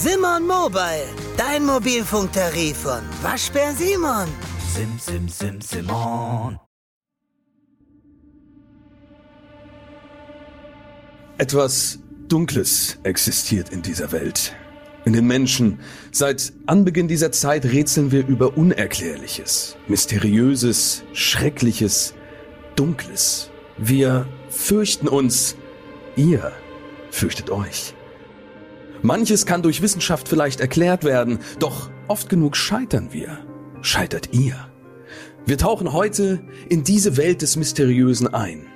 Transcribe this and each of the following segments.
Simon Mobile, dein Mobilfunktarif von Waschbär Simon. Sim, sim, sim, Simon. Etwas Dunkles existiert in dieser Welt. In den Menschen. Seit Anbeginn dieser Zeit rätseln wir über Unerklärliches, Mysteriöses, Schreckliches, Dunkles. Wir fürchten uns. Ihr fürchtet euch. Manches kann durch Wissenschaft vielleicht erklärt werden, doch oft genug scheitern wir. Scheitert ihr. Wir tauchen heute in diese Welt des Mysteriösen ein.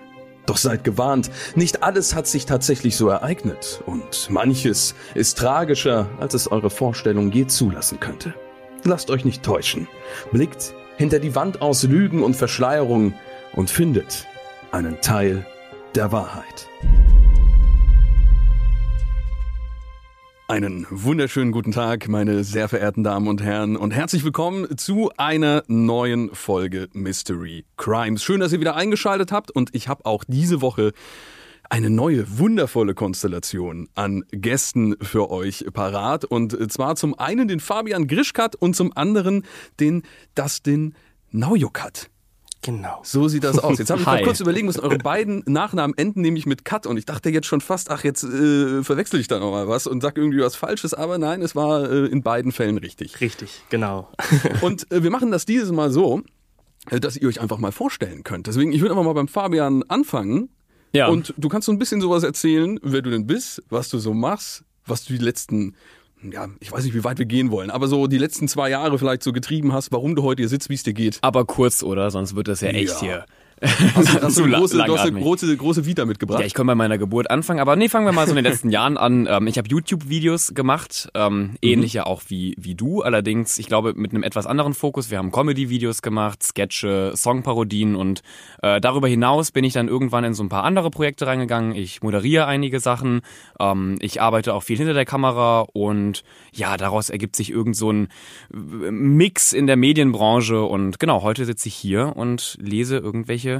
Doch seid gewarnt, nicht alles hat sich tatsächlich so ereignet und manches ist tragischer, als es eure Vorstellung je zulassen könnte. Lasst euch nicht täuschen. Blickt hinter die Wand aus Lügen und Verschleierung und findet einen Teil der Wahrheit. Einen wunderschönen guten Tag, meine sehr verehrten Damen und Herren, und herzlich willkommen zu einer neuen Folge Mystery Crimes. Schön, dass ihr wieder eingeschaltet habt und ich habe auch diese Woche eine neue, wundervolle Konstellation an Gästen für euch parat. Und zwar zum einen den Fabian Grischkat und zum anderen den Dustin Naujokat. Genau. So sieht das aus. Jetzt habe ich mal kurz überlegen müssen, eure beiden Nachnamen enden nämlich mit Cut und ich dachte jetzt schon fast, ach, jetzt äh, verwechsel ich da nochmal was und sag irgendwie was Falsches, aber nein, es war äh, in beiden Fällen richtig. Richtig, genau. Und äh, wir machen das dieses Mal so, äh, dass ihr euch einfach mal vorstellen könnt. Deswegen, ich würde einfach mal beim Fabian anfangen Ja. und du kannst so ein bisschen sowas erzählen, wer du denn bist, was du so machst, was du die letzten ja, ich weiß nicht, wie weit wir gehen wollen, aber so die letzten zwei Jahre vielleicht so getrieben hast, warum du heute hier sitzt, wie es dir geht. aber kurz, oder? Sonst wird das ja echt Ja. hier. Hast du, hast du große, du hast eine große, große Vita mitgebracht? Ja, ich konnte bei meiner Geburt anfangen, aber nee, fangen wir mal so in den letzten Jahren an. Ähm, ich habe YouTube-Videos gemacht, ähm, ähnliche auch wie, wie du, allerdings, ich glaube, mit einem etwas anderen Fokus. Wir haben Comedy-Videos gemacht, Sketche, Songparodien und äh, darüber hinaus bin ich dann irgendwann in so ein paar andere Projekte reingegangen. Ich moderiere einige Sachen, ähm, ich arbeite auch viel hinter der Kamera und ja, daraus ergibt sich irgend so ein äh, Mix in der Medienbranche und genau, heute sitze ich hier und lese irgendwelche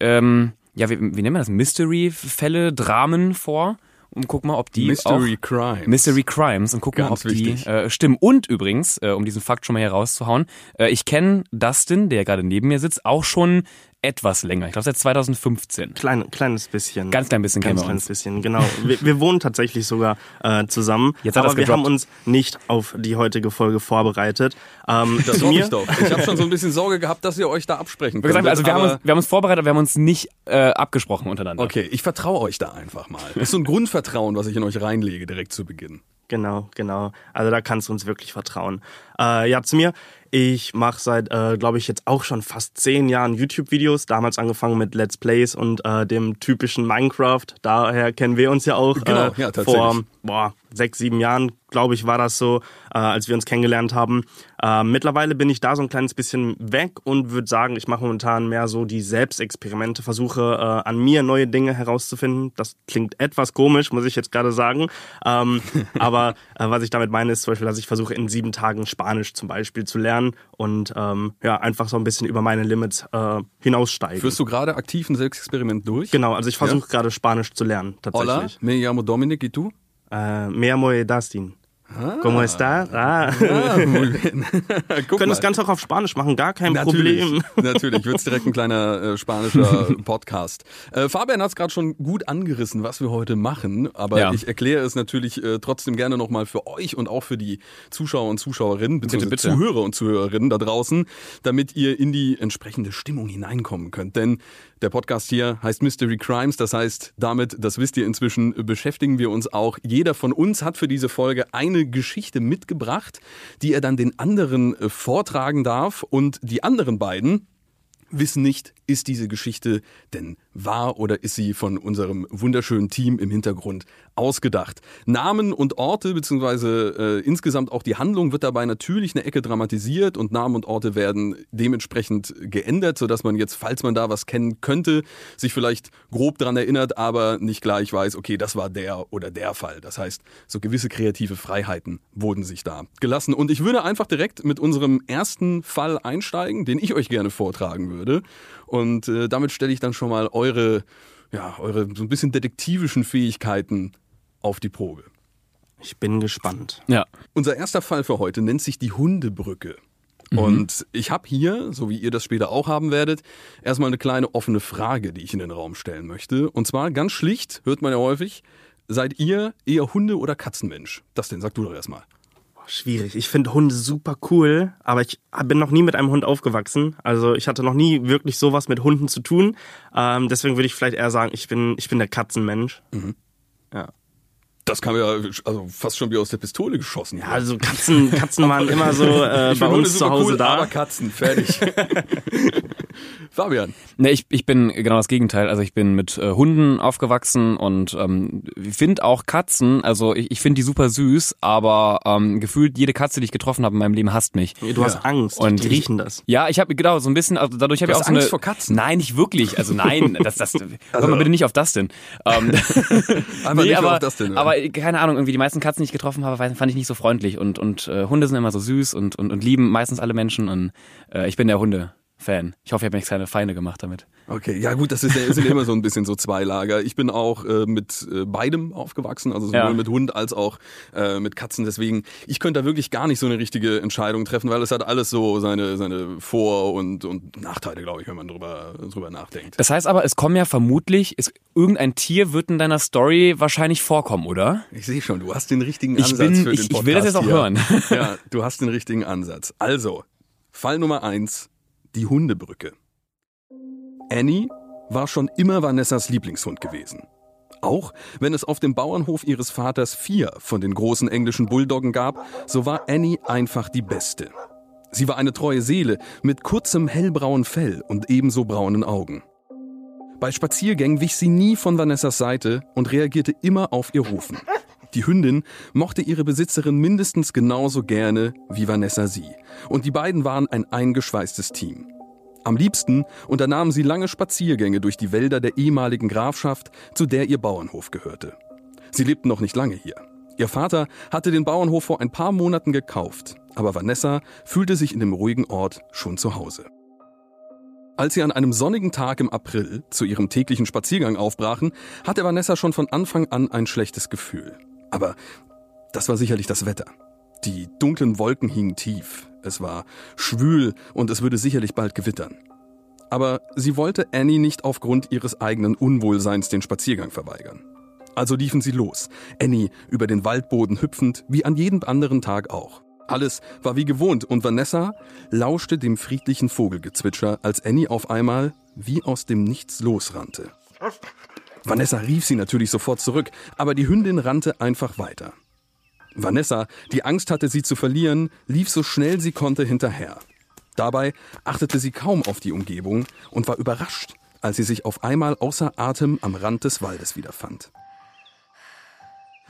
ähm, ja, wie, wie nennt man das? Mystery-Fälle, Dramen vor und guck mal, ob die Mystery auch Crimes. Mystery Crimes und guck mal, Ganz ob die wichtig. äh, stimmen. Und übrigens, äh, um diesen Fakt schon mal hier rauszuhauen, äh, ich kenne Dustin, der gerade neben mir sitzt, auch schon etwas länger. Ich glaube seit 2015. Klein, kleines bisschen. Ganz klein bisschen kennen Ganz wir kleines uns. bisschen, genau. Wir, wir wohnen tatsächlich sogar äh, zusammen. Jetzt hat aber wir haben uns nicht auf die heutige Folge vorbereitet. Ähm, Das zu hoffe mir, ich doch. Ich habe schon so ein bisschen Sorge gehabt, dass ihr euch da absprechen könnt. also wir haben, uns, wir haben uns vorbereitet, aber wir haben uns nicht äh, abgesprochen untereinander. Okay, ich vertraue euch da einfach mal. Das ist so ein Grundvertrauen, was ich in euch reinlege direkt zu Beginn. Genau, genau. Also da kannst du uns wirklich vertrauen. Äh, ja, zu mir. Ich mache seit, äh, glaube ich, jetzt auch schon fast zehn Jahren YouTube-Videos. Damals angefangen mit Let's Plays und äh, dem typischen Minecraft. Daher kennen wir uns ja auch. Genau, äh, ja, tatsächlich. Vor boah, sechs, sieben Jahren, glaube ich, war das so, äh, als wir uns kennengelernt haben. Äh, mittlerweile bin ich da so ein kleines bisschen weg und würde sagen, ich mache momentan mehr so die Selbstexperimente, versuche äh, an mir neue Dinge herauszufinden. Das klingt etwas komisch, muss ich jetzt gerade sagen. Ähm, aber äh, was ich damit meine, ist zum Beispiel, dass ich versuche, in sieben Tagen Spanisch zum Beispiel zu lernen und ähm, ja, einfach so ein bisschen über meine Limits äh, hinaussteigen. Führst du gerade aktiv ein Selbstexperiment durch? genau, also ich versuche gerade Spanisch zu lernen, Hola, tatsächlich. me llamo Dominic, y tú? Äh, me llamo Dustin. ¿Cómo está? Ah. Ah, muy bien. Können das Ganze auch auf Spanisch machen, gar kein Natürlich, Problem. natürlich wird's direkt ein kleiner äh, spanischer Podcast. Äh, Fabian hat's gerade schon gut angerissen, was wir heute machen, aber Ja. ich erkläre es natürlich äh, trotzdem gerne nochmal für euch und auch für die Zuschauer und Zuschauerinnen, beziehungsweise bitte. Zuhörer und Zuhörerinnen da draußen, damit ihr in die entsprechende Stimmung hineinkommen könnt. Denn der Podcast hier heißt Mystery Crimes, das heißt, damit, das wisst ihr inzwischen, beschäftigen wir uns auch. Jeder von uns hat für diese Folge eine Geschichte mitgebracht, die er dann den anderen äh, vortragen darf. Und die anderen beiden wissen nicht, ist diese Geschichte denn wahr oder ist sie von unserem wunderschönen Team im Hintergrund ausgedacht. Namen und Orte beziehungsweise äh, insgesamt auch die Handlung wird dabei natürlich eine Ecke dramatisiert und Namen und Orte werden dementsprechend geändert, sodass man jetzt, falls man da was kennen könnte, sich vielleicht grob dran erinnert, aber nicht gleich weiß, okay, das war der oder der Fall. Das heißt, so gewisse kreative Freiheiten wurden sich da gelassen. Und ich würde einfach direkt mit unserem ersten Fall einsteigen, den ich euch gerne vortragen würde. Und äh, damit stelle ich dann schon mal eure, ja, eure so ein bisschen detektivischen Fähigkeiten auf die Probe. Ich bin gespannt. Ja. Unser erster Fall für heute nennt sich die Hundebrücke. Und ich habe hier, so wie ihr das später auch haben werdet, erstmal eine kleine offene Frage, die ich in den Raum stellen möchte. Und zwar ganz schlicht, hört man ja häufig, seid ihr eher Hunde- oder Katzenmensch? Das denn, sag du doch erstmal. Schwierig. Ich finde Hunde super cool, aber ich bin noch nie mit einem Hund aufgewachsen. Also ich hatte noch nie wirklich sowas mit Hunden zu tun. Ähm, deswegen würde ich vielleicht eher sagen, ich bin, ich bin der Katzenmensch. Ja. Das kam ja also fast schon wie aus der Pistole geschossen. Ja, also Katzen, Katzen waren immer so äh, ich bei uns zu Hause cool, da. aber Katzen, fertig. Fabian. Ne, ich, ich bin genau das Gegenteil. Also ich bin mit äh, Hunden aufgewachsen und ähm, finde auch Katzen, also ich, ich finde die super süß, aber ähm, gefühlt jede Katze, die ich getroffen habe in meinem Leben, hasst mich. Du hast Angst. Und die ich- riechen das. Ja, ich habe genau so ein bisschen, also dadurch habe ich auch so eine. Angst vor Katzen? Nein, nicht wirklich. Also nein, das, das. hör mal bitte nicht auf das denn. Ähm, Einmal nicht aber, auf das denn. aber keine Ahnung, irgendwie die meisten Katzen, die ich getroffen habe, fand ich nicht so freundlich und und äh, Hunde sind immer so süß und und, und lieben meistens alle Menschen und äh, ich bin der Hunde-Fan. Ich hoffe, ich habe mir keine Feinde gemacht damit. Okay, ja gut, das ist, ja- sind immer so ein bisschen so zwei Lager. Ich bin auch äh, mit äh, beidem aufgewachsen, also sowohl Ja. mit Hund als auch äh, mit Katzen. Deswegen, ich könnte da wirklich gar nicht so eine richtige Entscheidung treffen, weil es hat alles so seine, seine Vor- und, und Nachteile, glaube ich, wenn man drüber, drüber nachdenkt. Das heißt aber, es kommen ja vermutlich, ist, irgendein Tier wird in deiner Story wahrscheinlich vorkommen, oder? Ich sehe schon, du hast den richtigen Ich Ansatz bin- für den ich- ich Podcast will das jetzt auch hier. hören. Ja, du hast den richtigen Ansatz. Also, Fall Nummer eins, die Hundebrücke. Annie war schon immer Vanessas Lieblingshund gewesen. Auch wenn es auf dem Bauernhof ihres Vaters vier von den großen englischen Bulldoggen gab, so war Annie einfach die beste. Sie war eine treue Seele mit kurzem hellbraunen Fell und ebenso braunen Augen. Bei Spaziergängen wich sie nie von Vanessas Seite und reagierte immer auf ihr Rufen. Die Hündin mochte ihre Besitzerin mindestens genauso gerne wie Vanessa sie. Und die beiden waren ein eingeschweißtes Team. Am liebsten unternahmen sie lange Spaziergänge durch die Wälder der ehemaligen Grafschaft, zu der ihr Bauernhof gehörte. Sie lebten noch nicht lange hier. Ihr Vater hatte den Bauernhof vor ein paar Monaten gekauft, aber Vanessa fühlte sich in dem ruhigen Ort schon zu Hause. Als sie an einem sonnigen Tag im April zu ihrem täglichen Spaziergang aufbrachen, hatte Vanessa schon von Anfang an ein schlechtes Gefühl. Aber das war sicherlich das Wetter. Die dunklen Wolken hingen tief, es war schwül und es würde sicherlich bald gewittern. Aber sie wollte Annie nicht aufgrund ihres eigenen Unwohlseins den Spaziergang verweigern. Also liefen sie los, Annie über den Waldboden hüpfend, wie an jedem anderen Tag auch. Alles war wie gewohnt und Vanessa lauschte dem friedlichen Vogelgezwitscher, als Annie auf einmal wie aus dem Nichts losrannte. Vanessa rief sie natürlich sofort zurück, aber die Hündin rannte einfach weiter. Vanessa, die Angst hatte, sie zu verlieren, lief so schnell sie konnte hinterher. Dabei achtete sie kaum auf die Umgebung und war überrascht, als sie sich auf einmal außer Atem am Rand des Waldes wiederfand.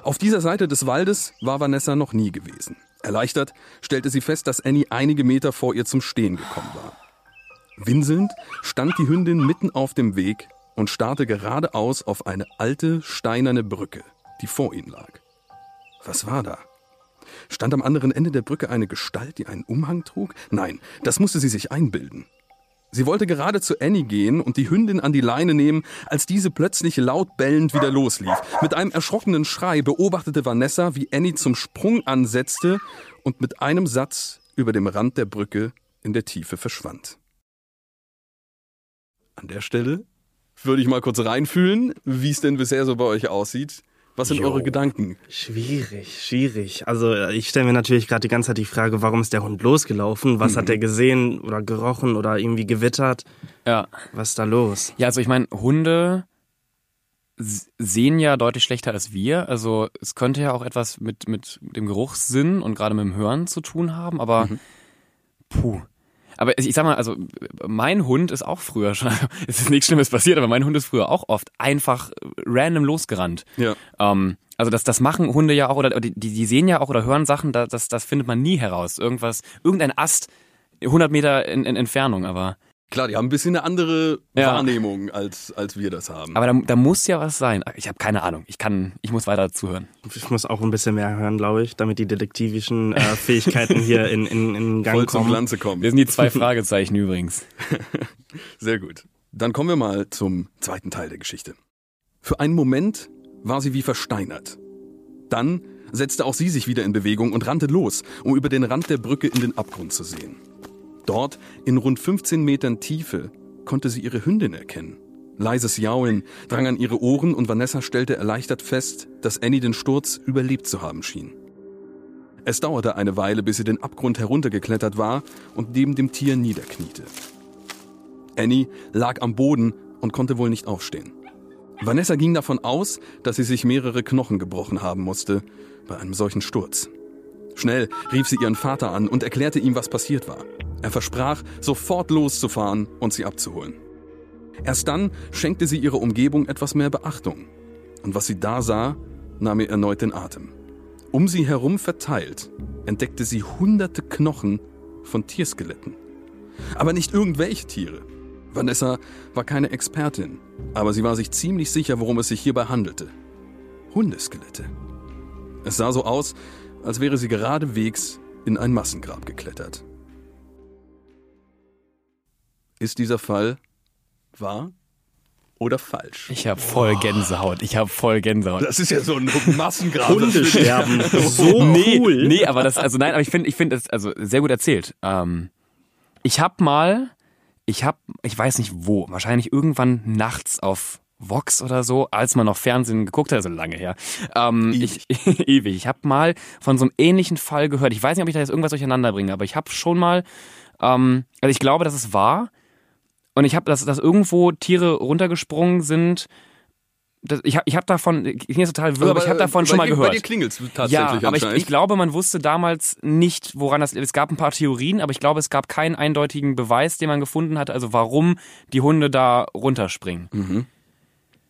Auf dieser Seite des Waldes war Vanessa noch nie gewesen. Erleichtert stellte sie fest, dass Annie einige Meter vor ihr zum Stehen gekommen war. Winselnd stand die Hündin mitten auf dem Weg und starrte geradeaus auf eine alte steinerne Brücke, die vor ihnen lag. Was war da? Stand am anderen Ende der Brücke eine Gestalt, die einen Umhang trug? Nein, das musste sie sich einbilden. Sie wollte gerade zu Annie gehen und die Hündin an die Leine nehmen, als diese plötzlich laut bellend wieder loslief. Mit einem erschrockenen Schrei beobachtete Vanessa, wie Annie zum Sprung ansetzte und mit einem Satz über dem Rand der Brücke in der Tiefe verschwand. An der Stelle würde ich mal kurz reinfühlen, wie es denn bisher so bei euch aussieht. Was sind Jo. eure Gedanken? Schwierig, schwierig. Also äh, ich stelle mir natürlich gerade die ganze Zeit die Frage, warum ist der Hund losgelaufen? Was hat er gesehen oder gerochen oder irgendwie gewittert? Ja. Was ist da los? Ja, also ich meine, Hunde sehen ja deutlich schlechter als wir. Also es könnte ja auch etwas mit, mit dem Geruchssinn und gerade mit dem Hören zu tun haben, aber puh. Aber ich sag mal, also mein Hund ist auch früher schon, es ist nichts Schlimmes passiert, aber mein Hund ist früher auch oft einfach random losgerannt. Ja. Ähm, also das, das machen Hunde ja auch, oder die, die sehen ja auch oder hören Sachen, da- das, das findet man nie heraus. Irgendwas, irgendein Ast 100 Meter in, in Entfernung, aber Klar, die haben ein bisschen eine andere Ja. Wahrnehmung, als, als wir das haben. Aber da, da muss ja was sein. Ich habe keine Ahnung. Ich kann, ich muss weiter zuhören. Ich muss auch ein bisschen mehr hören, glaube ich, damit die detektivischen äh, Fähigkeiten hier in, in, in Gang Voll zum kommen. Glanze kommen. Wir sind die zwei Fragezeichen übrigens. Sehr gut. Dann kommen wir mal zum zweiten Teil der Geschichte. Für einen Moment war sie wie versteinert. Dann, setzte auch sie sich wieder in Bewegung und rannte los, um über den Rand der Brücke in den Abgrund zu sehen. Dort, in rund 15 Metern Tiefe, konnte sie ihre Hündin erkennen. Leises Jaulen drang an ihre Ohren und Vanessa stellte erleichtert fest, dass Annie den Sturz überlebt zu haben schien. Es dauerte eine Weile, bis sie den Abgrund heruntergeklettert war und neben dem Tier niederkniete. Annie lag am Boden und konnte wohl nicht aufstehen. Vanessa ging davon aus, dass sie sich mehrere Knochen gebrochen haben musste bei einem solchen Sturz. Schnell rief sie ihren Vater an und erklärte ihm, was passiert war. Er versprach, sofort loszufahren und sie abzuholen. Erst dann schenkte sie ihrer Umgebung etwas mehr Beachtung. Und was sie da sah, nahm ihr erneut den Atem. Um sie herum verteilt entdeckte sie hunderte Knochen von Tierskeletten. Aber nicht irgendwelche Tiere. Vanessa war keine Expertin, aber sie war sich ziemlich sicher, worum es sich hierbei handelte. Hundeskelette. Es sah so aus, als wäre sie geradewegs in ein Massengrab geklettert. Ist dieser Fall wahr oder falsch? Ich habe voll Gänsehaut. Ich habe voll Gänsehaut. Das ist ja so ein Massengrab. Hunde sterben. So nee, cool. nee, aber das, also nein, aber ich finde, ich finde es also sehr gut erzählt. Ähm, ich habe mal, ich habe, ich weiß nicht wo, wahrscheinlich irgendwann nachts auf Vox oder so, als man noch Fernsehen geguckt hat, also lange her. Ähm, Ewig. Ich, ewig. Ich habe mal von so einem ähnlichen Fall gehört. Ich weiß nicht, ob ich da jetzt irgendwas durcheinander bringe, aber ich habe schon mal, ähm, also ich glaube, dass es war. Und ich habe, dass, dass irgendwo Tiere runtergesprungen sind. Das, ich habe ich hab davon, ich bin jetzt total wirr, aber ich habe davon schon mal dir, gehört. Bei dir klingelt tatsächlich Ja, aber ich, ich glaube, man wusste damals nicht, woran das. Es gab ein paar Theorien, aber ich glaube, es gab keinen eindeutigen Beweis, den man gefunden hat, also warum die Hunde da runterspringen.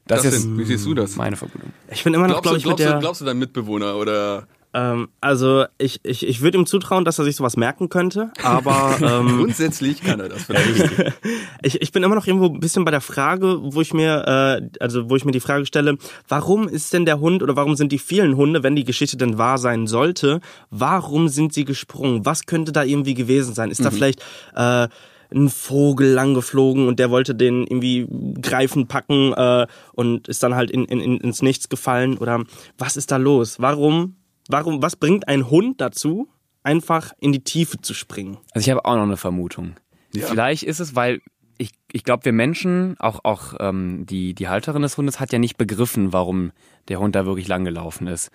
Das, Das ist denn, wie siehst du das? meine Vermutung. Ich bin immer noch, Glaubst, glaube du, ich, mit glaubst, der... du, glaubst du deinem Mitbewohner oder Ähm, also ich, ich, ich würde ihm zutrauen, dass er sich sowas merken könnte, aber ähm, grundsätzlich kann er das vielleicht? ich, ich bin immer noch irgendwo ein bisschen bei der Frage, wo ich mir, äh, also wo ich mir die Frage stelle, warum ist denn der Hund oder warum sind die vielen Hunde, wenn die Geschichte denn wahr sein sollte, warum sind sie gesprungen? Was könnte da irgendwie gewesen sein? Ist da vielleicht äh, ein Vogel langgeflogen und der wollte den irgendwie greifen, packen äh, und ist dann halt in, in, ins Nichts gefallen? Oder was ist da los? Warum, warum, was bringt ein Hund dazu, einfach in die Tiefe zu springen? Also ich habe auch noch eine Vermutung. Ja. Vielleicht ist es, weil ich, ich glaube, wir Menschen, auch, auch ähm, die, die Halterin des Hundes hat ja nicht begriffen, warum der Hund da wirklich lang gelaufen ist.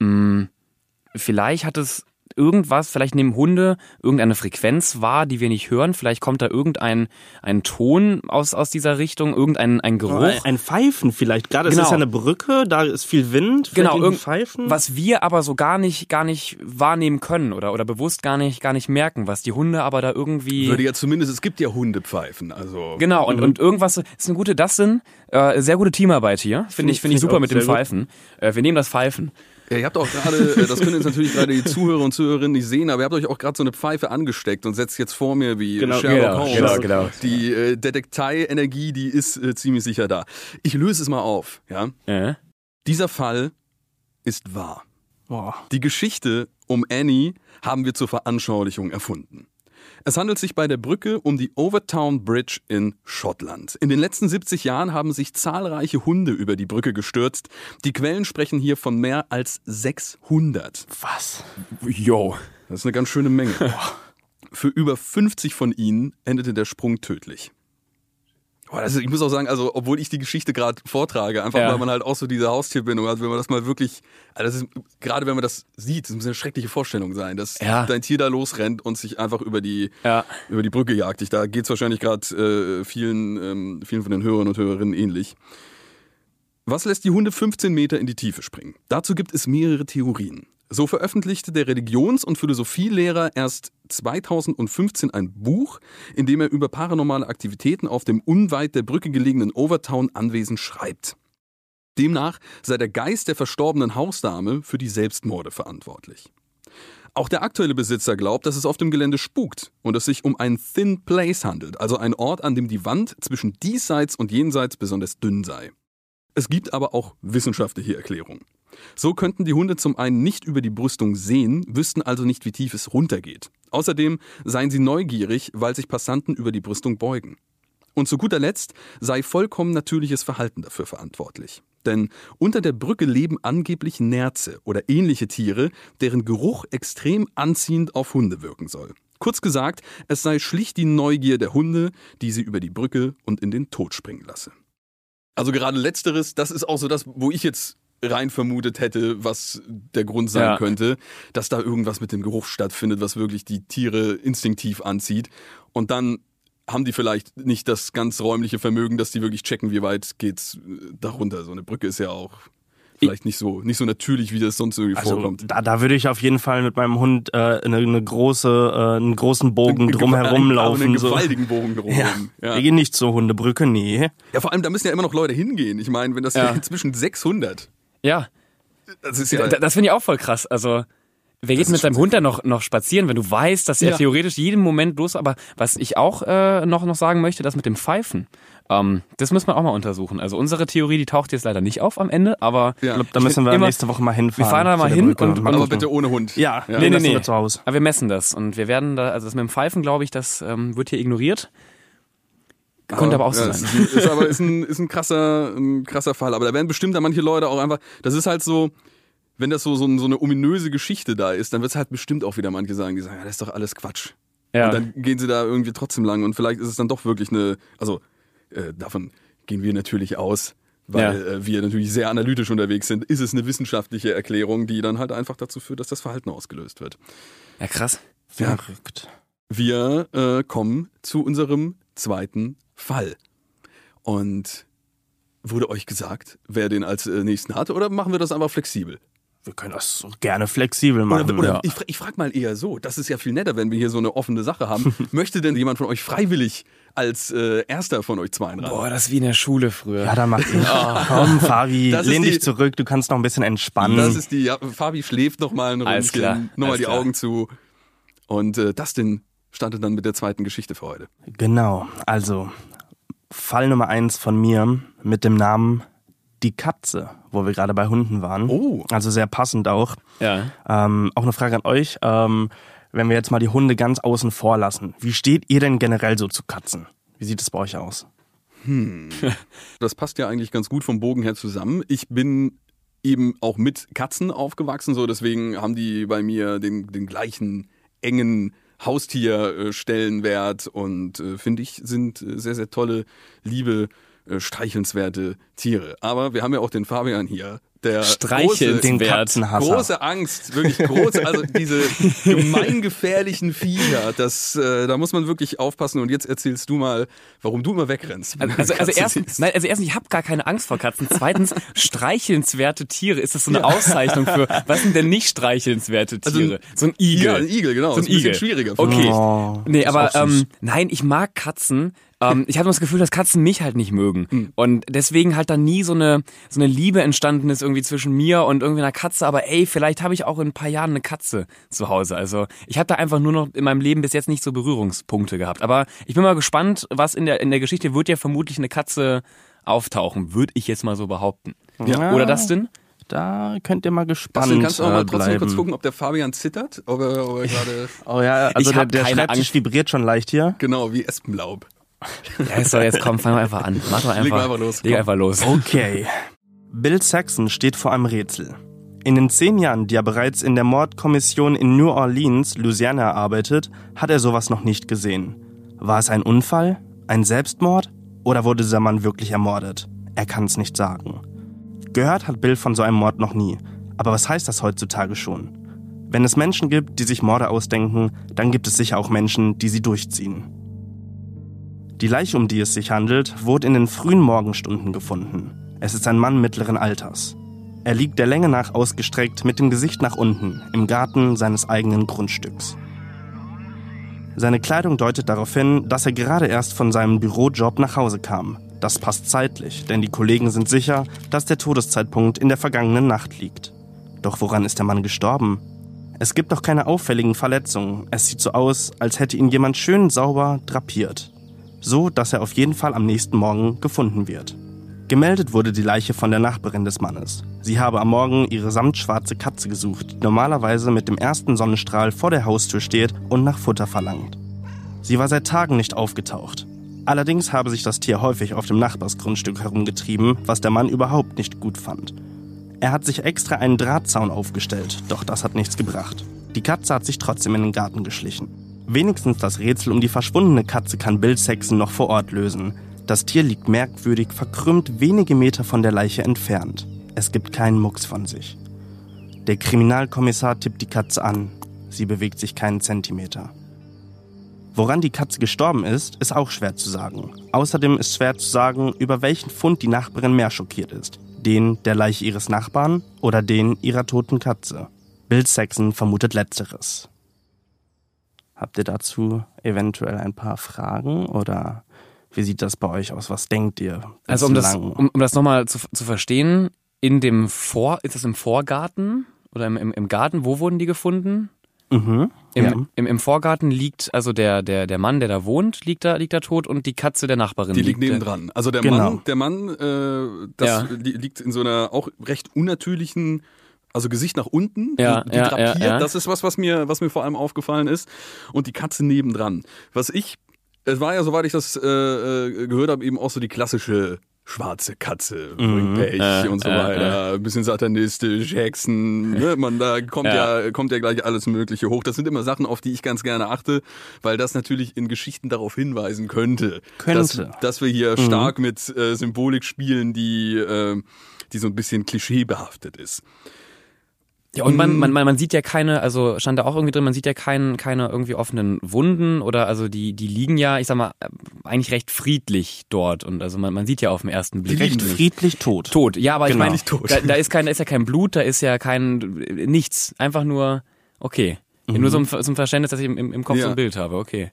Mm, vielleicht hat es irgendwas, vielleicht nehmen Hunde irgendeine Frequenz wahr, die wir nicht hören. Vielleicht kommt da irgendein ein Ton aus, aus dieser Richtung, irgendein ein Geruch. Ein, ein Pfeifen vielleicht. Gerade es Genau. ist ja eine Brücke, da ist viel Wind. Genau, irgendwie irgend, Pfeifen. was wir aber so gar nicht, gar nicht wahrnehmen können oder, oder bewusst gar nicht, gar nicht merken, was die Hunde aber da irgendwie. Würde ja zumindest, es gibt ja Hundepfeifen, also. Genau, und, und irgendwas, ist eine gute, das sind, äh, sehr gute Teamarbeit hier. Finde ich, finde ich Find ich super mit dem. Pfeifen. Äh, wir nehmen das Pfeifen. Ja, ihr habt auch gerade, äh, das können jetzt natürlich gerade die Zuhörer und Zuhörerinnen nicht sehen, aber ihr habt euch auch gerade so eine Pfeife angesteckt und setzt jetzt vor mir wie Genau, Sherlock genau, Holmes. genau, genau. Die äh, Detektei-Energie, die ist äh, ziemlich sicher da. Ich löse es mal auf, ja. Äh? Dieser Fall ist wahr. Boah. Die Geschichte um Annie haben wir zur Veranschaulichung erfunden. Es handelt sich bei der Brücke um die Overtown Bridge in Schottland. In den letzten 70 Jahren haben sich zahlreiche Hunde über die Brücke gestürzt. Die Quellen sprechen hier von mehr als 600. Was? Yo. Das ist eine ganz schöne Menge. Für über 50 von ihnen endete der Sprung tödlich. Ist, ich muss auch sagen, also obwohl ich die Geschichte gerade vortrage, einfach Ja. weil man halt auch so diese Haustierbindung hat, wenn man das mal wirklich, also das ist, gerade wenn man das sieht, das muss eine schreckliche Vorstellung sein, dass Ja. dein Tier da losrennt und sich einfach über die, Ja. über die Brücke jagt. Ich, da geht's wahrscheinlich gerade äh, vielen, ähm, vielen von den Hörern und Hörerinnen ähnlich. Was lässt die Hunde 15 Meter in die Tiefe springen? Dazu gibt es mehrere Theorien. So veröffentlichte der Religions- und Philosophielehrer erst 2015 ein Buch, in dem er über paranormale Aktivitäten auf dem unweit der Brücke gelegenen Overtown-Anwesen schreibt. Demnach sei der Geist der verstorbenen Hausdame für die Selbstmorde verantwortlich. Auch der aktuelle Besitzer glaubt, dass es auf dem Gelände spukt und es sich um einen Thin Place handelt, also ein Ort, an dem die Wand zwischen diesseits und jenseits besonders dünn sei. Es gibt aber auch wissenschaftliche Erklärungen. So könnten die Hunde zum einen nicht über die Brüstung sehen, wüssten also nicht, wie tief es runtergeht. Außerdem seien sie neugierig, weil sich Passanten über die Brüstung beugen. Und zu guter Letzt sei vollkommen natürliches Verhalten dafür verantwortlich. Denn unter der Brücke leben angeblich Nerze oder ähnliche Tiere, deren Geruch extrem anziehend auf Hunde wirken soll. Kurz gesagt, es sei schlicht die Neugier der Hunde, die sie über die Brücke und in den Tod springen lasse. Also gerade letzteres, das ist auch so das, wo ich jetzt rein vermutet hätte, was der Grund sein Ja. könnte, dass da irgendwas mit dem Geruch stattfindet, was wirklich die Tiere instinktiv anzieht. Und dann haben die vielleicht nicht das ganz räumliche Vermögen, dass die wirklich checken, wie weit geht's äh, darunter. So eine Brücke ist ja auch vielleicht nicht so, nicht so natürlich, wie das sonst irgendwie Also vorkommt. da, da würde ich auf jeden Fall mit meinem Hund äh, eine, eine große, äh, einen großen Bogen gewa- laufen. Einen so. gewaltigen Bogen drumherum. Ja. Ja. Wir gehen nicht zur Hundebrücke, nee. ja, vor allem, da müssen ja immer noch Leute hingehen. Ich meine, wenn das Ja. inzwischen 600, Ja, das ist ja... Da- Das finde ich auch voll krass. Also, wer geht mit seinem Hund dann noch, noch spazieren, wenn du weißt, dass er Ja. theoretisch jeden Moment los Aber was ich auch äh, noch, noch sagen möchte, das mit dem Pfeifen. Ähm, das müssen wir auch mal untersuchen. Also unsere Theorie, die taucht jetzt leider nicht auf am Ende, aber Ja. Ich glaube, da müssen wir immer- nächste Woche mal hinfahren. wir fahren da mal hin und- mal aber bitte ohne Hund. Ja, Ja. nee, nee, nee. wir zu Hause. Aber wir messen das und wir werden da, also das mit dem Pfeifen, glaube ich, das ähm, wird hier ignoriert. Könnte aber auch so ja, sein. Ist, ist aber ist ein, ist ein krasser, ein krasser Fall. Aber da werden bestimmt dann manche Leute auch einfach. Das ist halt so, wenn das so, so, so eine ominöse Geschichte da ist, dann wird es halt bestimmt auch wieder manche sagen, die sagen, ja, das ist doch alles Quatsch. Ja. Und dann gehen sie da irgendwie trotzdem lang und vielleicht ist es dann doch wirklich eine, also äh, davon gehen wir natürlich aus, weil Ja. äh, wir natürlich sehr analytisch unterwegs sind, ist es eine wissenschaftliche Erklärung, die dann halt einfach dazu führt, dass das Verhalten ausgelöst wird. ja, krass. Verrückt. Wir äh, kommen zu unserem zweiten Fall. Und wurde euch gesagt, wer den als äh, nächsten hat, oder machen wir das einfach flexibel? Wir können das so gerne flexibel Oder, machen. oder ja. ich, ich frage mal eher so, das ist ja viel netter, wenn wir hier so eine offene Sache haben. Möchte denn jemand von euch freiwillig als äh, erster von euch zweien ran? Boah, das ist wie in der Schule früher. ja, dann mach ich. Komm, Fabi, Das lehn die- dich zurück, du kannst noch ein bisschen entspannen. Das ist die, ja, Fabi schläft noch mal ein Alles klar, Ründchen, nochmal die klar. Augen zu. Und äh, Dustin startet dann mit der zweiten Geschichte für heute. Genau, also Fall Nummer eins von mir mit dem Namen Die Katze, wo wir gerade bei Hunden waren. Oh. Also sehr passend auch. Ja. Ähm, auch eine Frage an euch. Ähm, wenn wir jetzt mal die Hunde ganz außen vor lassen, wie steht ihr denn generell so zu Katzen? Wie sieht es bei euch aus? Das passt ja eigentlich ganz gut vom Bogen her zusammen. Ich bin eben auch mit Katzen aufgewachsen, so deswegen haben die bei mir den, den gleichen engen Haustierstellenwert und äh, finde ich sind äh, sehr, sehr tolle, liebe, äh, streichelnswerte Tiere. Aber wir haben ja auch den Fabian hier, der Streichelnd. große, Den große Angst, wirklich groß, also diese gemeingefährlichen Viecher, das, äh, da muss man wirklich aufpassen und jetzt erzählst du mal, warum du immer wegrennst. Also, also, erstens, nein, also erstens, ich habe gar keine Angst vor Katzen. Zweitens, streichelnswerte Tiere. Ist das so eine Auszeichnung für, was sind denn nicht streichelnswerte Also ein- Tiere? so ein Igel. Ja, ein Igel, genau. So ein ist ein bisschen Igel. schwieriger. Okay. Oh, Nee, aber ähm, nein, ich mag Katzen. Ähm, ich habe das Gefühl, dass Katzen mich halt nicht mögen. Und deswegen halt da nie so eine, so eine Liebe entstanden ist irgendwie zwischen mir und irgendwie einer Katze. Aber ey, vielleicht habe ich auch in ein paar Jahren eine Katze zu Hause. Also ich habe da einfach nur noch in meinem Leben bis jetzt nicht so Berührungspunkte gehabt. Aber ich bin mal gespannt, was in der, in der Geschichte wird ja vermutlich eine Katze auftauchen, würde ich jetzt mal so behaupten. Ja. Oder das denn? Da könnt ihr mal gespannt Dustin, kannst du auch äh, mal trotzdem bleiben. kurz gucken, ob der Fabian zittert? Ob er, ob er gerade, Oh ja, also Ich der, der Schreibtisch Angst. vibriert schon leicht hier. genau, wie Espenlaub. Ja, so, jetzt komm, fang einfach an. Mach doch einfach, Leg mal einfach los, Leg komm. einfach los. Okay. Bill Saxon steht vor einem Rätsel. In den zehn Jahren, die er bereits in der Mordkommission in New Orleans, Louisiana arbeitet, hat er sowas noch nicht gesehen. War es ein Unfall? Ein Selbstmord? Oder wurde dieser Mann wirklich ermordet? Er kann es nicht sagen. Gehört hat Bill von so einem Mord noch nie. Aber was heißt das heutzutage schon? Wenn es Menschen gibt, die sich Morde ausdenken, dann gibt es sicher auch Menschen, die sie durchziehen. Die Leiche, um die es sich handelt, wurde in den frühen Morgenstunden gefunden. Es ist ein Mann mittleren Alters. Er liegt der Länge nach ausgestreckt mit dem Gesicht nach unten im Garten seines eigenen Grundstücks. Seine Kleidung deutet darauf hin, dass er gerade erst von seinem Bürojob nach Hause kam. Das passt zeitlich, denn die Kollegen sind sicher, dass der Todeszeitpunkt in der vergangenen Nacht liegt. Doch woran ist der Mann gestorben? Es gibt doch keine auffälligen Verletzungen. Es sieht so aus, als hätte ihn jemand schön sauber drapiert so dass er auf jeden Fall am nächsten Morgen gefunden wird. Gemeldet wurde die Leiche von der Nachbarin des Mannes. Sie habe am Morgen ihre samtschwarze Katze gesucht, die normalerweise mit dem ersten Sonnenstrahl vor der Haustür steht und nach Futter verlangt. Sie war seit Tagen nicht aufgetaucht. Allerdings habe sich das Tier häufig auf dem Nachbarsgrundstück herumgetrieben, was der Mann überhaupt nicht gut fand. Er hat sich extra einen Drahtzaun aufgestellt, doch das hat nichts gebracht. Die Katze hat sich trotzdem in den Garten geschlichen. Wenigstens das Rätsel um die verschwundene Katze kann Bill Saxon noch vor Ort lösen. Das Tier liegt merkwürdig verkrümmt wenige Meter von der Leiche entfernt. Es gibt keinen Mucks von sich. Der Kriminalkommissar tippt die Katze an. Sie bewegt sich keinen Zentimeter. Woran die Katze gestorben ist, ist auch schwer zu sagen. Außerdem ist schwer zu sagen, über welchen Fund die Nachbarin mehr schockiert ist. Den der Leiche ihres Nachbarn oder den ihrer toten Katze. Bill Saxon vermutet letzteres. Habt ihr dazu eventuell ein paar Fragen oder wie sieht das bei euch aus? Was denkt ihr? Also um das, um, um das nochmal zu, zu verstehen, in dem Vor, ist das im Vorgarten oder im, im, im Garten? Wo wurden die gefunden? Mhm. Im, ja. im, Im Vorgarten liegt also der, der, der Mann, der da wohnt, liegt da, liegt da tot und die Katze der Nachbarin Die liegt liegt nebendran. Also der Genau. Mann, der Mann, äh, das Ja. li liegt in so einer auch recht unnatürlichen, also Gesicht nach unten, Ja, die ja, drapiert. ja. Das ist was, was mir, was mir vor allem aufgefallen ist. Und die Katze nebendran. Was ich, es war ja, soweit ich das äh, äh, gehört habe, eben auch so die klassische schwarze Katze, bringt Pech Äh, und so äh, weiter. Ein bisschen satanistisch, Hexen, ne? man, da kommt ja. Ja. kommt ja gleich alles Mögliche hoch. Das sind immer Sachen, auf die ich ganz gerne achte, weil das natürlich in Geschichten darauf hinweisen könnte, Dass, Könnte. dass wir hier stark mit äh, Symbolik spielen, die, äh, die so ein bisschen klischeebehaftet ist. Ja, und man, man, man man sieht ja keine, also stand da auch irgendwie drin, man sieht ja kein, keine irgendwie offenen Wunden oder also die, die liegen ja, ich sag mal, äh, eigentlich recht friedlich dort und also man, man sieht ja auf den ersten Blick Recht nicht. friedlich tot. tot. Ja, aber Genau. ich meine, Nicht tot. Da, da ist kein, da ist ja kein Blut, da ist ja kein nichts, einfach nur okay. Nur zum, zum Verständnis, dass ich im, im im Kopf so Ja. ein Bild habe, okay.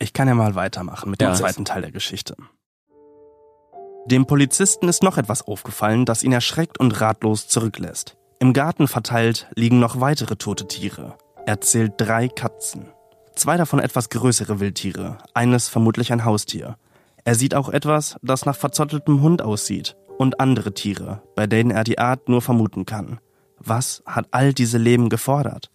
Ich kann ja mal weitermachen mit Ja. dem zweiten Teil der Geschichte. Dem Polizisten ist noch etwas aufgefallen, das ihn erschreckt und ratlos zurücklässt. Im Garten verteilt liegen noch weitere tote Tiere. Er zählt drei Katzen. Zwei davon etwas größere Wildtiere, eines vermutlich ein Haustier. Er sieht auch etwas, das nach verzotteltem Hund aussieht und andere Tiere, bei denen er die Art nur vermuten kann. Was hat all diese Leben gefordert?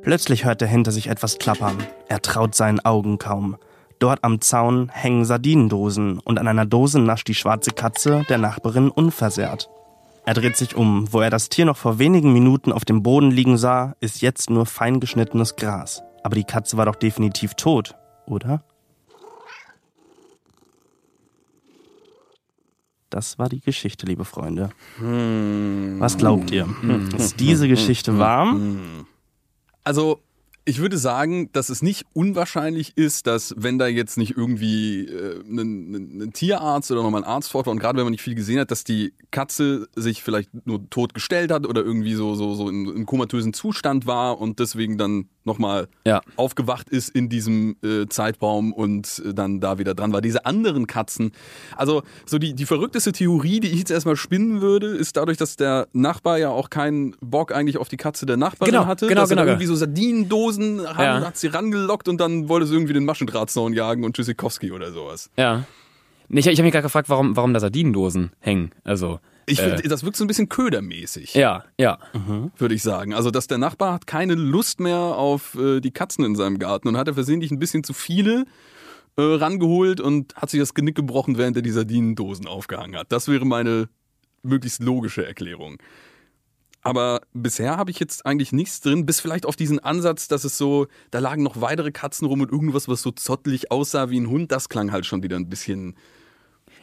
Plötzlich hört er hinter sich etwas klappern. Er traut seinen Augen kaum. Dort am Zaun hängen Sardinendosen und an einer Dose nascht die schwarze Katze der Nachbarin unversehrt. Er dreht sich um. Wo er das Tier noch vor wenigen Minuten auf dem Boden liegen sah, ist jetzt nur fein geschnittenes Gras. Aber die Katze war doch definitiv tot, oder? Das war die Geschichte, liebe Freunde. Was glaubt ihr? Ist diese Geschichte wahr? Also, ich würde sagen, dass es nicht unwahrscheinlich ist, dass wenn da jetzt nicht irgendwie äh, ein, ein, Tierarzt oder nochmal ein Arzt fort war und gerade wenn man nicht viel gesehen hat, dass die Katze sich vielleicht nur tot gestellt hat oder irgendwie so, so, so in, in komatösen Zustand war und deswegen dann nochmal Ja. aufgewacht ist in diesem äh, Zeitraum und äh, dann da wieder dran war. Diese anderen Katzen, also so die, die verrückteste Theorie, die ich jetzt erstmal spinnen würde, ist dadurch, dass der Nachbar ja auch keinen Bock eigentlich auf die Katze der Nachbarin Genau, hatte, genau, dass er genau, irgendwie so Sardinendosen haben, Ja. hat sie rangelockt und dann wollte sie irgendwie den Maschendrahtzaun jagen und Tschüssikowski oder sowas. Ja. Ich, ich habe mich gerade gefragt, warum, warum da Sardinendosen hängen. Also. Ich äh, finde, das wirkt so ein bisschen ködermäßig, Ja, ja. würde ich sagen. Also, dass der Nachbar hat keine Lust mehr auf äh, die Katzen in seinem Garten und hat er versehentlich ein bisschen zu viele äh, rangeholt und hat sich das Genick gebrochen, während er die Sardinendosen aufgehangen hat. Das wäre meine möglichst logische Erklärung. Aber bisher habe ich jetzt eigentlich nichts drin, bis vielleicht auf diesen Ansatz, dass es so, da lagen noch weitere Katzen rum und irgendwas, was so zottelig aussah wie ein Hund, das klang halt schon wieder ein bisschen.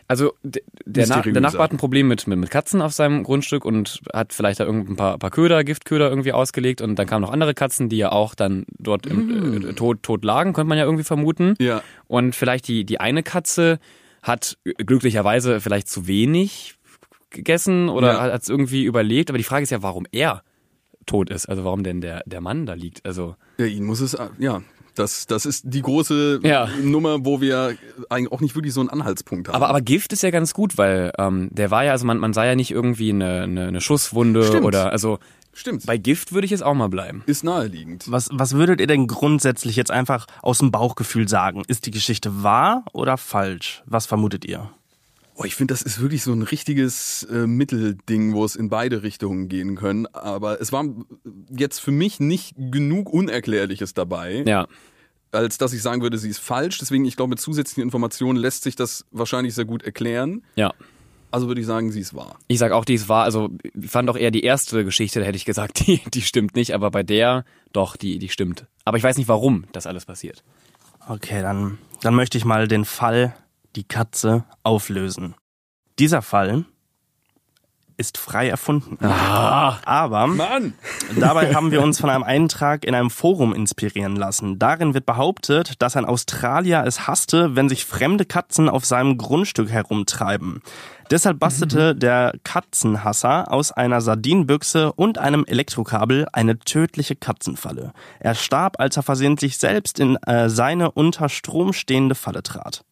Also der, Na der Nachbar hat ein Problem mit, mit, mit Katzen auf seinem Grundstück und hat vielleicht da irgendein paar, paar Köder, Giftköder irgendwie ausgelegt und dann kamen noch andere Katzen, die ja auch dann dort im, äh, tot, tot lagen, könnte man ja irgendwie vermuten. Ja. Und vielleicht die, die eine Katze hat glücklicherweise vielleicht zu wenig gegessen oder Ja. hat es irgendwie überlebt. Aber die Frage ist ja, warum er tot ist. Also warum denn der, der Mann da liegt. Also Ja, ihn muss es, ja. Das, das ist die große Ja. Nummer, wo wir eigentlich auch nicht wirklich so einen Anhaltspunkt haben. Aber, aber Gift ist ja ganz gut, weil ähm, der war ja, also man, man sah ja nicht irgendwie eine, eine, eine Schusswunde Stimmt. oder also Stimmt. bei Gift würde ich jetzt auch mal bleiben. ist naheliegend. Was, was würdet ihr denn grundsätzlich jetzt einfach aus dem Bauchgefühl sagen? Ist die Geschichte wahr oder falsch? Was vermutet ihr? Oh, ich finde, das ist wirklich so ein richtiges äh, Mittelding, wo es in beide Richtungen gehen können. Aber es war jetzt für mich nicht genug Unerklärliches dabei, Ja. Als dass ich sagen würde, sie ist falsch. Deswegen, ich glaube, mit zusätzlichen Informationen lässt sich das wahrscheinlich sehr gut erklären. Ja. Also würde ich sagen, sie ist wahr. Ich sag auch, die ist wahr. Also ich fand auch eher die erste Geschichte, da hätte ich gesagt, die, die stimmt nicht, aber bei der doch, die, die stimmt. Aber ich weiß nicht, warum das alles passiert. Okay, dann, dann möchte ich mal den Fall die Katze auflösen. Dieser Fall ist frei erfunden. Aber Mann! dabei haben wir uns von einem Eintrag in einem Forum inspirieren lassen. Darin wird behauptet, dass ein Australier es hasste, wenn sich fremde Katzen auf seinem Grundstück herumtreiben. Deshalb bastelte der Katzenhasser aus einer Sardinenbüchse und einem Elektrokabel eine tödliche Katzenfalle. Er starb, als er versehentlich selbst in äh, seine unter Strom stehende Falle trat.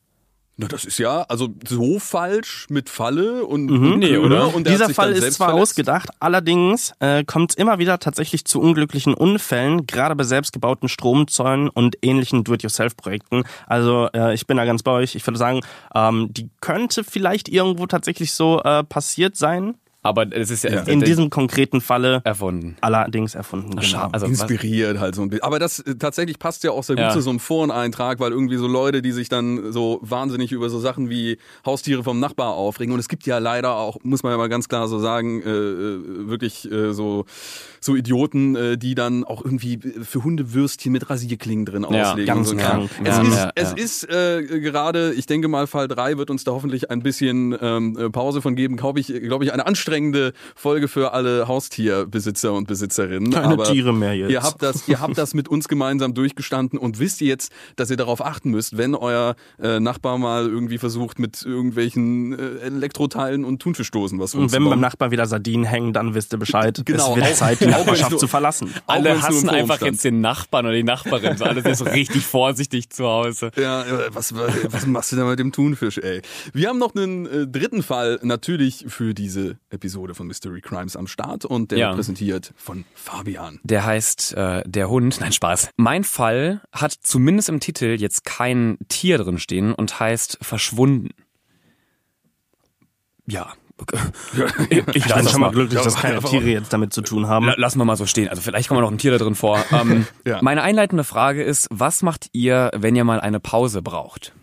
Na, das ist ja, also so falsch mit Falle und Nee, Köder oder? Und Dieser Fall ist zwar verletzt. ausgedacht, allerdings äh, kommt es immer wieder tatsächlich zu unglücklichen Unfällen, gerade bei selbstgebauten Stromzäunen und ähnlichen Do-it-yourself-Projekten. Also äh, ich bin da ganz bei euch. Ich würde sagen, ähm, die könnte vielleicht irgendwo tatsächlich so äh, passiert sein. Aber es ist ja, Ja. In diesem konkreten Falle erfunden. allerdings erfunden. Genau. schade. Also, was- inspiriert halt so ein bisschen. Aber das äh, tatsächlich passt ja auch sehr gut Ja. zu so einem Foreneintrag, weil irgendwie so Leute, die sich dann so wahnsinnig über so Sachen wie Haustiere vom Nachbar aufregen. Und es gibt ja leider auch, muss man ja mal ganz klar so sagen, äh, äh, wirklich äh, so, so Idioten, äh, die dann auch irgendwie für Hunde Würstchen mit Rasierklingen drin Ja, auslegen. ganz und so. krank. Es Ja, ist, ja, es ja. ist äh, gerade, ich denke mal, Fall 3 wird uns da hoffentlich ein bisschen ähm, äh, Pause von geben. Glaube ich, glaube ich, eine anstrengende Folge für alle Haustierbesitzer und Besitzerinnen. Keine Aber Tiere mehr jetzt. Ihr habt das, ihr habt das mit uns gemeinsam durchgestanden und wisst ihr jetzt, dass ihr darauf achten müsst, wenn euer äh, Nachbar mal irgendwie versucht, mit irgendwelchen äh, Elektroteilen und Thunfischdosen was Und wenn beim Nachbar wieder Sardinen hängen, dann wisst ihr Bescheid. Genau, es wird auch- Zeit, die Nachbarschaft nur- zu verlassen. Alle hassen einfach jetzt den Nachbarn oder die Nachbarin. So alles ist so richtig vorsichtig zu Hause. Ja, äh, was, was machst du da mit dem Thunfisch, ey? Wir haben noch einen äh, dritten Fall natürlich für diese Episode von Mystery Crimes am Start und der Ja. wird präsentiert von Fabian. Der heißt äh, Der Hund. Nein, Spaß. Mein Fall hat zumindest im Titel jetzt kein Tier drin stehen und heißt Verschwunden. Ja. Ich, ich bin schon mal glücklich, dass keine Tiere jetzt damit zu tun haben. La- Lassen wir mal so stehen. Also vielleicht kommt noch ein Tier da drin vor. Ähm, Ja. Meine einleitende Frage ist, was macht ihr, wenn ihr mal eine Pause braucht?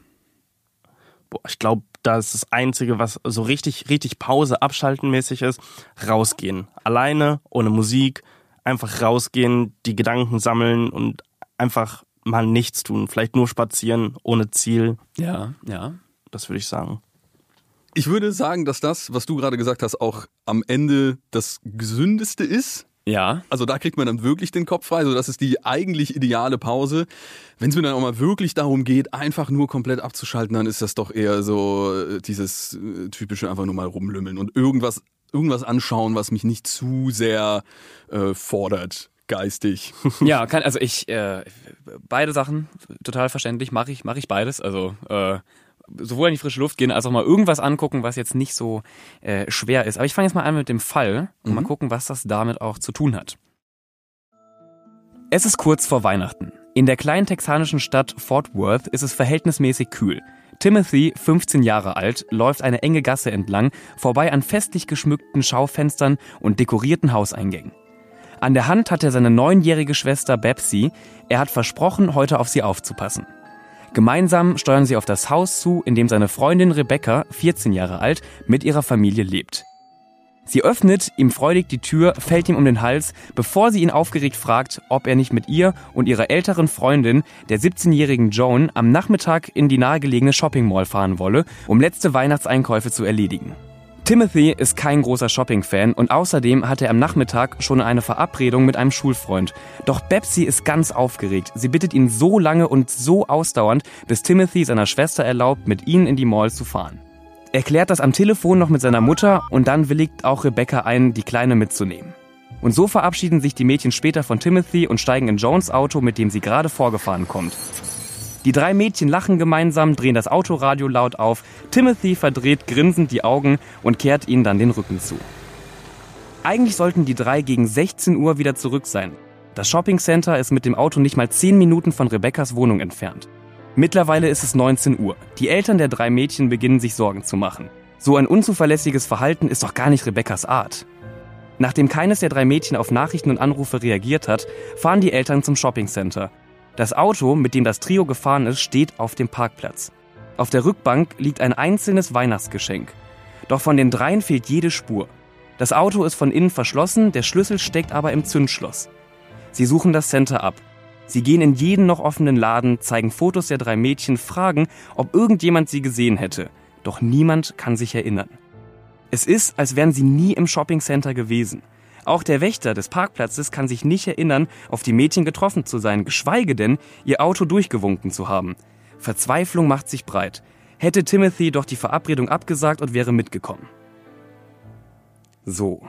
Boah, ich glaube, das ist das Einzige, was so richtig, richtig Pause, abschalten mäßig ist, rausgehen. Alleine, ohne Musik, einfach rausgehen, die Gedanken sammeln und einfach mal nichts tun. Vielleicht nur spazieren, ohne Ziel. Ja, ja. Das würde ich sagen. Ich würde sagen, dass das, was du gerade gesagt hast, auch am Ende das gesündeste ist. Ja. Also da kriegt man dann wirklich den Kopf frei. So, das ist die eigentlich ideale Pause. Wenn es mir dann auch mal wirklich darum geht, einfach nur komplett abzuschalten, dann ist das doch eher so äh, dieses äh, typische einfach nur mal rumlümmeln und irgendwas, irgendwas anschauen, was mich nicht zu sehr äh, fordert, geistig. Ja, kann, also ich, äh, beide Sachen, total verständlich, mache ich, mache ich beides. Also äh, sowohl in die frische Luft gehen, als auch mal irgendwas angucken, was jetzt nicht so äh, schwer ist. Aber ich fange jetzt mal an mit dem Fall und mal gucken, was das damit auch zu tun hat. Es ist kurz vor Weihnachten. In der kleinen texanischen Stadt Fort Worth ist es verhältnismäßig kühl. Timothy, 15 Jahre alt, läuft eine enge Gasse entlang, vorbei an festlich geschmückten Schaufenstern und dekorierten Hauseingängen. An der Hand hat er seine neunjährige Schwester Babsy. Er hat versprochen, heute auf sie aufzupassen. Gemeinsam steuern sie auf das Haus zu, in dem seine Freundin Rebecca, 14 Jahre alt, mit ihrer Familie lebt. Sie öffnet ihm freudig die Tür, fällt ihm um den Hals, bevor sie ihn aufgeregt fragt, ob er nicht mit ihr und ihrer älteren Freundin, der 17-jährigen Joan, am Nachmittag in die nahegelegene Shopping Mall fahren wolle, um letzte Weihnachtseinkäufe zu erledigen. Timothy ist kein großer Shopping-Fan und außerdem hat er am Nachmittag schon eine Verabredung mit einem Schulfreund. Doch Betsy ist ganz aufgeregt. Sie bittet ihn so lange und so ausdauernd, bis Timothy seiner Schwester erlaubt, mit ihnen in die Mall zu fahren. Er klärt das am Telefon noch mit seiner Mutter und dann willigt auch Rebecca ein, die Kleine mitzunehmen. Und so verabschieden sich die Mädchen später von Timothy und steigen in Jones Auto, mit dem sie gerade vorgefahren kommt. Die drei Mädchen lachen gemeinsam, drehen das Autoradio laut auf. Timothy verdreht grinsend die Augen und kehrt ihnen dann den Rücken zu. Eigentlich sollten die drei gegen 16 Uhr wieder zurück sein. Das Shoppingcenter ist mit dem Auto nicht mal 10 Minuten von Rebeccas Wohnung entfernt. Mittlerweile ist es 19 Uhr. Die Eltern der drei Mädchen beginnen sich Sorgen zu machen. So ein unzuverlässiges Verhalten ist doch gar nicht Rebeccas Art. Nachdem keines der drei Mädchen auf Nachrichten und Anrufe reagiert hat, fahren die Eltern zum Shoppingcenter. Das Auto, mit dem das Trio gefahren ist, steht auf dem Parkplatz. Auf der Rückbank liegt ein einzelnes Weihnachtsgeschenk. Doch von den dreien fehlt jede Spur. Das Auto ist von innen verschlossen, der Schlüssel steckt aber im Zündschloss. Sie suchen das Center ab. Sie gehen in jeden noch offenen Laden, zeigen Fotos der drei Mädchen, fragen, ob irgendjemand sie gesehen hätte. Doch niemand kann sich erinnern. Es ist, als wären sie nie im Shoppingcenter gewesen. Auch der Wächter des Parkplatzes kann sich nicht erinnern, auf die Mädchen getroffen zu sein, geschweige denn, ihr Auto durchgewunken zu haben. Verzweiflung macht sich breit. Hätte Timothy doch die Verabredung abgesagt und wäre mitgekommen. So.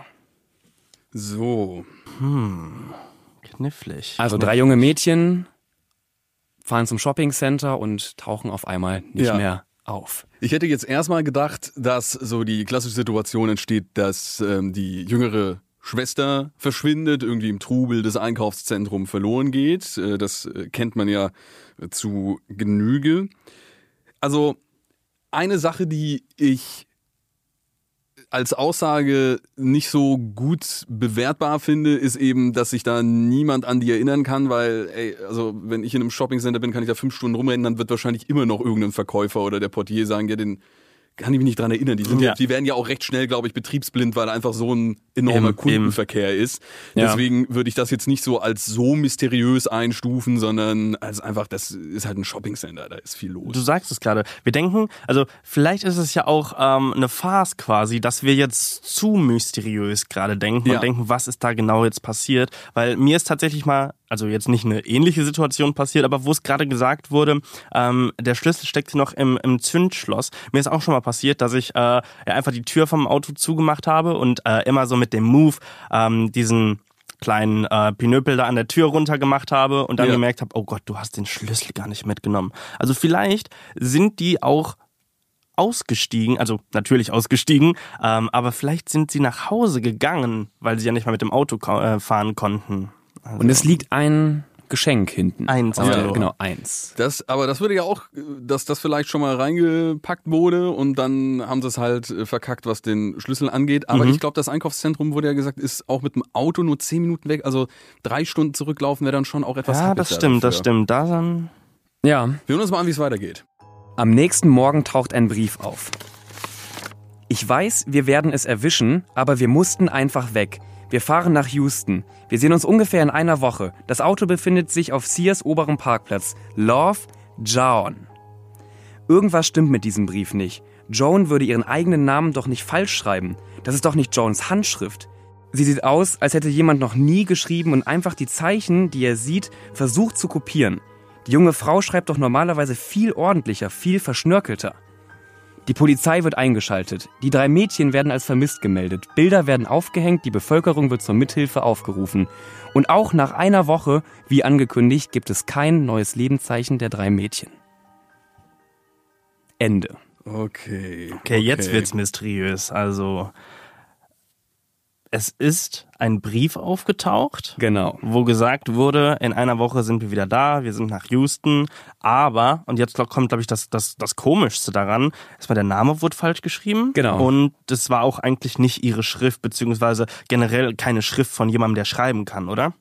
So. Knifflig. Also drei junge Mädchen fahren zum Shoppingcenter und tauchen auf einmal nicht Ja. mehr auf. Ich hätte jetzt erstmal gedacht, dass so die klassische Situation entsteht, dass ähm, die jüngere Schwester verschwindet, irgendwie im Trubel des Einkaufszentrums verloren geht. Äh, das äh, kennt man ja äh, zu Genüge. Also eine Sache, die ich als Aussage nicht so gut bewertbar finde, ist eben, dass sich da niemand an die erinnern kann, weil, ey, also wenn ich in einem Shoppingcenter bin, kann ich da fünf Stunden rumrennen, dann wird wahrscheinlich immer noch irgendein Verkäufer oder der Portier sagen, ja, den kann ich mich nicht dran erinnern. Die, sind ja. Ja. die werden ja auch recht schnell, glaube ich, betriebsblind, weil einfach so ein enormer Eben, Kundenverkehr ist. Ja. Deswegen würde ich das jetzt nicht so als so mysteriös einstufen, sondern als einfach, das ist halt ein Shoppingcenter, da ist viel los. Du sagst es gerade. Wir denken, also vielleicht ist es ja auch ähm, eine Farce quasi, dass wir jetzt zu mysteriös gerade denken Ja. und denken, was ist da genau jetzt passiert. Weil mir ist tatsächlich mal, also jetzt nicht eine ähnliche Situation passiert, aber wo es gerade gesagt wurde, ähm, der Schlüssel steckt noch im, im Zündschloss. Mir ist auch schon mal passiert, dass ich äh, ja, einfach die Tür vom Auto zugemacht habe und äh, immer so mit dem Move ähm, diesen kleinen äh, Pinöpel da an der Tür runter gemacht habe und dann Ja. gemerkt habe, oh Gott, du hast den Schlüssel gar nicht mitgenommen. Also vielleicht sind die auch ausgestiegen, also natürlich ausgestiegen, ähm, aber vielleicht sind sie nach Hause gegangen, weil sie ja nicht mal mit dem Auto äh, fahren konnten. Also, Und es liegt ein Geschenk hinten. Eins, also. Genau, eins. Das, aber das würde ja auch, dass das vielleicht schon mal reingepackt wurde und dann haben sie es halt äh, verkackt, was den Schlüssel angeht. Aber ich glaube, das Einkaufszentrum wurde ja gesagt, ist auch mit dem Auto nur zehn Minuten weg. Also drei Stunden zurücklaufen wäre dann schon auch etwas ja, das da stimmt, das dafür. stimmt. Da dann Ja, Wir hören uns mal an, wie es weitergeht. Am nächsten Morgen taucht ein Brief auf. Ich weiß, wir werden es erwischen, aber wir mussten einfach weg. Wir fahren nach Houston. Wir sehen uns ungefähr in einer Woche. Das Auto befindet sich auf Sears oberem Parkplatz. Love, John. Irgendwas stimmt mit diesem Brief nicht. Joan würde ihren eigenen Namen doch nicht falsch schreiben. Das ist doch nicht Joans Handschrift. Sie sieht aus, als hätte jemand noch nie geschrieben und einfach die Zeichen, die er sieht, versucht zu kopieren. Die junge Frau schreibt doch normalerweise viel ordentlicher, viel verschnörkelter. Die Polizei wird eingeschaltet. Die drei Mädchen werden als vermisst gemeldet. Bilder werden aufgehängt, die Bevölkerung wird zur Mithilfe aufgerufen. Und auch nach einer Woche, wie angekündigt, gibt es kein neues Lebenszeichen der drei Mädchen. Ende. Okay. Okay, jetzt wird's mysteriös. Also es ist ein Brief aufgetaucht, Genau. wo gesagt wurde, in einer Woche sind wir wieder da, wir sind nach Houston, aber, und jetzt kommt, glaube ich, das, das, das Komischste daran, erstmal der Name wurde falsch geschrieben. Genau. Und das war auch eigentlich nicht ihre Schrift, beziehungsweise generell keine Schrift von jemandem, der schreiben kann, oder?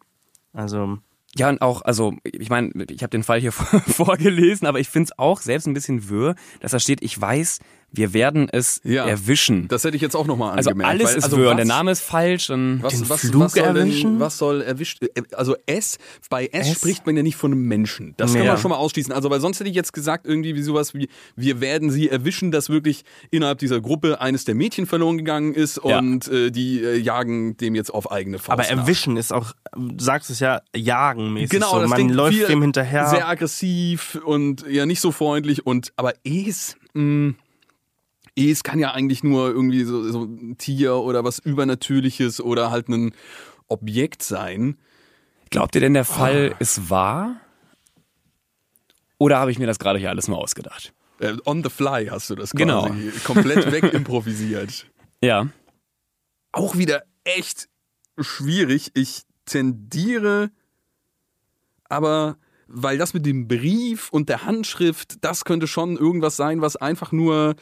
Also, Ja, und auch, also, ich meine, ich habe den Fall hier vorgelesen, aber ich finde es auch selbst ein bisschen wirr, dass da steht, ich weiß, wir werden es Ja. erwischen. Das hätte ich jetzt auch nochmal also angemerkt. alles weil, ist also und der Name ist falsch und Was, Den was, Flug was, soll erwischen? denn, was soll erwischt? äh, Also S, bei S, S? spricht man ja nicht von einem Menschen. Das kann Ja. man schon mal ausschließen. Also, weil sonst hätte ich jetzt gesagt, irgendwie wie sowas wie, wir werden sie erwischen, dass wirklich innerhalb dieser Gruppe eines der Mädchen verloren gegangen ist Ja. und äh, die äh, jagen dem jetzt auf eigene Faust. aber nach. erwischen ist auch, du sagst es ja, jagenmäßig. Genau, so. das man läuft dem hinterher. Sehr aggressiv und ja nicht so freundlich und aber Es, mh, Es kann ja eigentlich nur irgendwie so, so ein Tier oder was Übernatürliches oder halt ein Objekt sein. Glaubt ihr denn, der Fall ist wahr? Oder habe ich mir das gerade hier alles nur ausgedacht? Äh, on the fly hast du das quasi Genau. komplett wegimprovisiert. Ja. Auch wieder echt schwierig. Ich tendiere, aber weil das mit dem Brief und der Handschrift, das könnte schon irgendwas sein, was einfach nur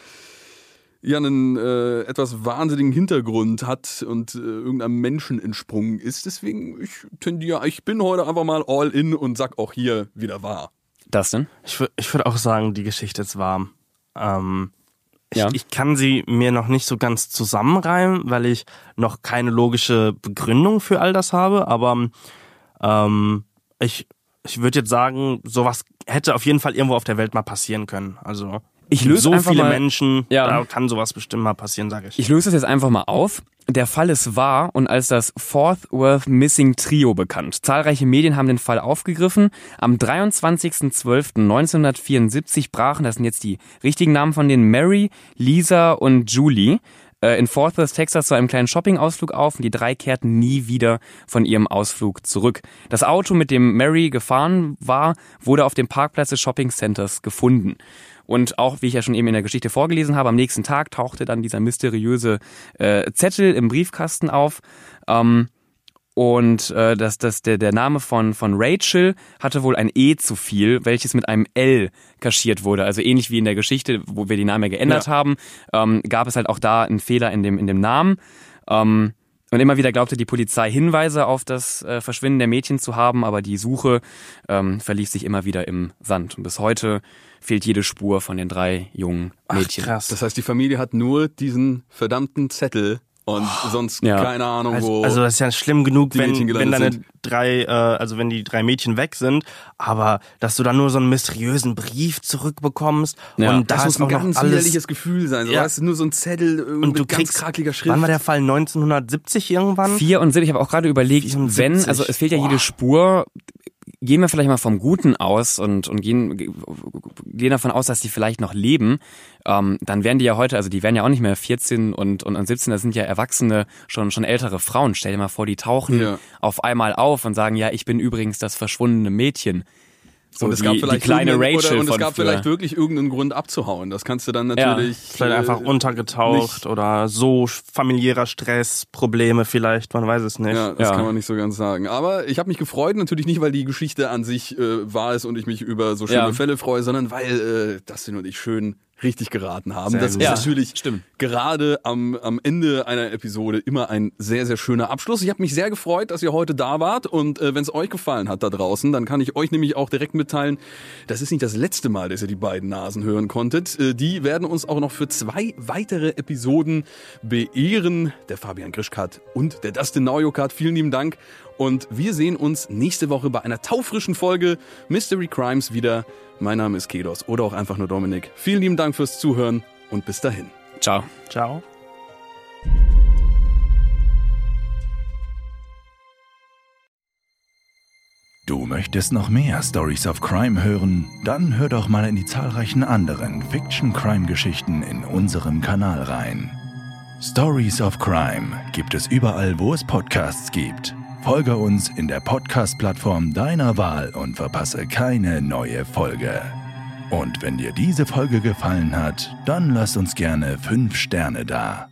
ja einen äh, etwas wahnsinnigen Hintergrund hat und äh, irgendeinem Menschen entsprungen ist. Deswegen, ich tendiere, ich bin heute einfach mal all in und sag auch hier wieder wahr. Das denn? Ich, ich würde auch sagen, die Geschichte ist wahr. Ähm, ich, Ja. ich kann sie mir noch nicht so ganz zusammenreimen, weil ich noch keine logische Begründung für all das habe, aber ähm, ich, ich würde jetzt sagen, sowas hätte auf jeden Fall irgendwo auf der Welt mal passieren können. Also Ich löse so einfach viele mal- Menschen, Ja. da kann sowas bestimmt mal passieren, sage ich. Ich löse das jetzt einfach mal auf. Der Fall ist wahr und als das Fourth Worth Missing Trio bekannt. Zahlreiche Medien haben den Fall aufgegriffen. Am 23.12.1974 brachen, das sind jetzt die richtigen Namen von denen, Mary, Lisa und Julie, äh, in Fort Worth, Texas zu einem kleinen Shoppingausflug auf und die drei kehrten nie wieder von ihrem Ausflug zurück. Das Auto, mit dem Mary gefahren war, wurde auf dem Parkplatz des Shoppingcenters gefunden. Und auch, wie ich ja schon eben in der Geschichte vorgelesen habe, am nächsten Tag tauchte dann dieser mysteriöse äh, Zettel im Briefkasten auf. Ähm, und äh, das, das, der, der Name von, von Rachel hatte wohl ein E zu viel, welches mit einem L kaschiert wurde. Also ähnlich wie in der Geschichte, wo wir die Namen ja geändert haben, ähm, gab es halt auch da einen Fehler in dem, in dem Namen. Ähm, und immer wieder glaubte die Polizei Hinweise auf das äh, Verschwinden der Mädchen zu haben, aber die Suche ähm, verlief sich immer wieder im Sand. Und bis heute fehlt jede Spur von den drei jungen Mädchen. krass. Das heißt, die Familie hat nur diesen verdammten Zettel und sonst Ja. keine Ahnung, wo. Also, also das ist ja schlimm genug, wenn, wenn deine sind. drei, äh, also wenn die drei Mädchen weg sind, aber dass du dann nur so einen mysteriösen Brief zurückbekommst Ja. und da das muss ist ein ganz alles widerliches Gefühl sein. So, Ja. weißt nur so ein Zettel irgendwie und du ganz kriegst krakeliger Schrift. Wann war der Fall? 1970 irgendwann? 74, ich habe auch gerade überlegt, 74. wenn, also es fehlt ja jede Spur, gehen wir vielleicht mal vom Guten aus und, und gehen, gehen davon aus, dass die vielleicht noch leben, ähm, dann wären die ja heute, also die wären ja auch nicht mehr 14 und, und, und 17, das sind ja erwachsene, schon, schon ältere Frauen. Stell dir mal vor, die tauchen Ja. auf einmal auf und sagen, ja, ich bin übrigens das verschwundene Mädchen. So und es die, gab vielleicht die kleine Rachel oder, und es gab früher. vielleicht wirklich irgendeinen Grund abzuhauen. Das kannst du dann natürlich Vielleicht äh, einfach untergetaucht nicht- oder so familiärer Stress, Probleme vielleicht, man weiß es nicht. Ja, das Ja. kann man nicht so ganz sagen. Aber ich habe mich gefreut, natürlich nicht, weil die Geschichte an sich äh, wahr ist und ich mich über so schöne Ja. Fälle freue, sondern weil äh, Dustin und ich schön richtig geraten haben. Sehr das gut. ist Ja, natürlich stimmt. gerade am, am Ende einer Episode immer ein sehr, sehr schöner Abschluss. Ich habe mich sehr gefreut, dass ihr heute da wart und äh, wenn es euch gefallen hat da draußen, dann kann ich euch nämlich auch direkt mitteilen, das ist nicht das letzte Mal, dass ihr die beiden Nasen hören konntet. Äh, die werden uns auch noch für zwei weitere Episoden beehren. Der Fabian Grischkat und der Dustin Naujokat. Vielen lieben Dank. Und wir sehen uns nächste Woche bei einer taufrischen Folge Mystery Crimes wieder. Mein Name ist Kedos oder auch einfach nur Dominik. Vielen lieben Dank fürs Zuhören und bis dahin. Ciao. Ciao. Du möchtest noch mehr Stories of Crime hören? Dann hör doch mal in die zahlreichen anderen Fiction-Crime-Geschichten in unserem Kanal rein. Stories of Crime gibt es überall, wo es Podcasts gibt. Folge uns in der Podcast-Plattform deiner Wahl und verpasse keine neue Folge. Und wenn dir diese Folge gefallen hat, dann lass uns gerne 5 Sterne da.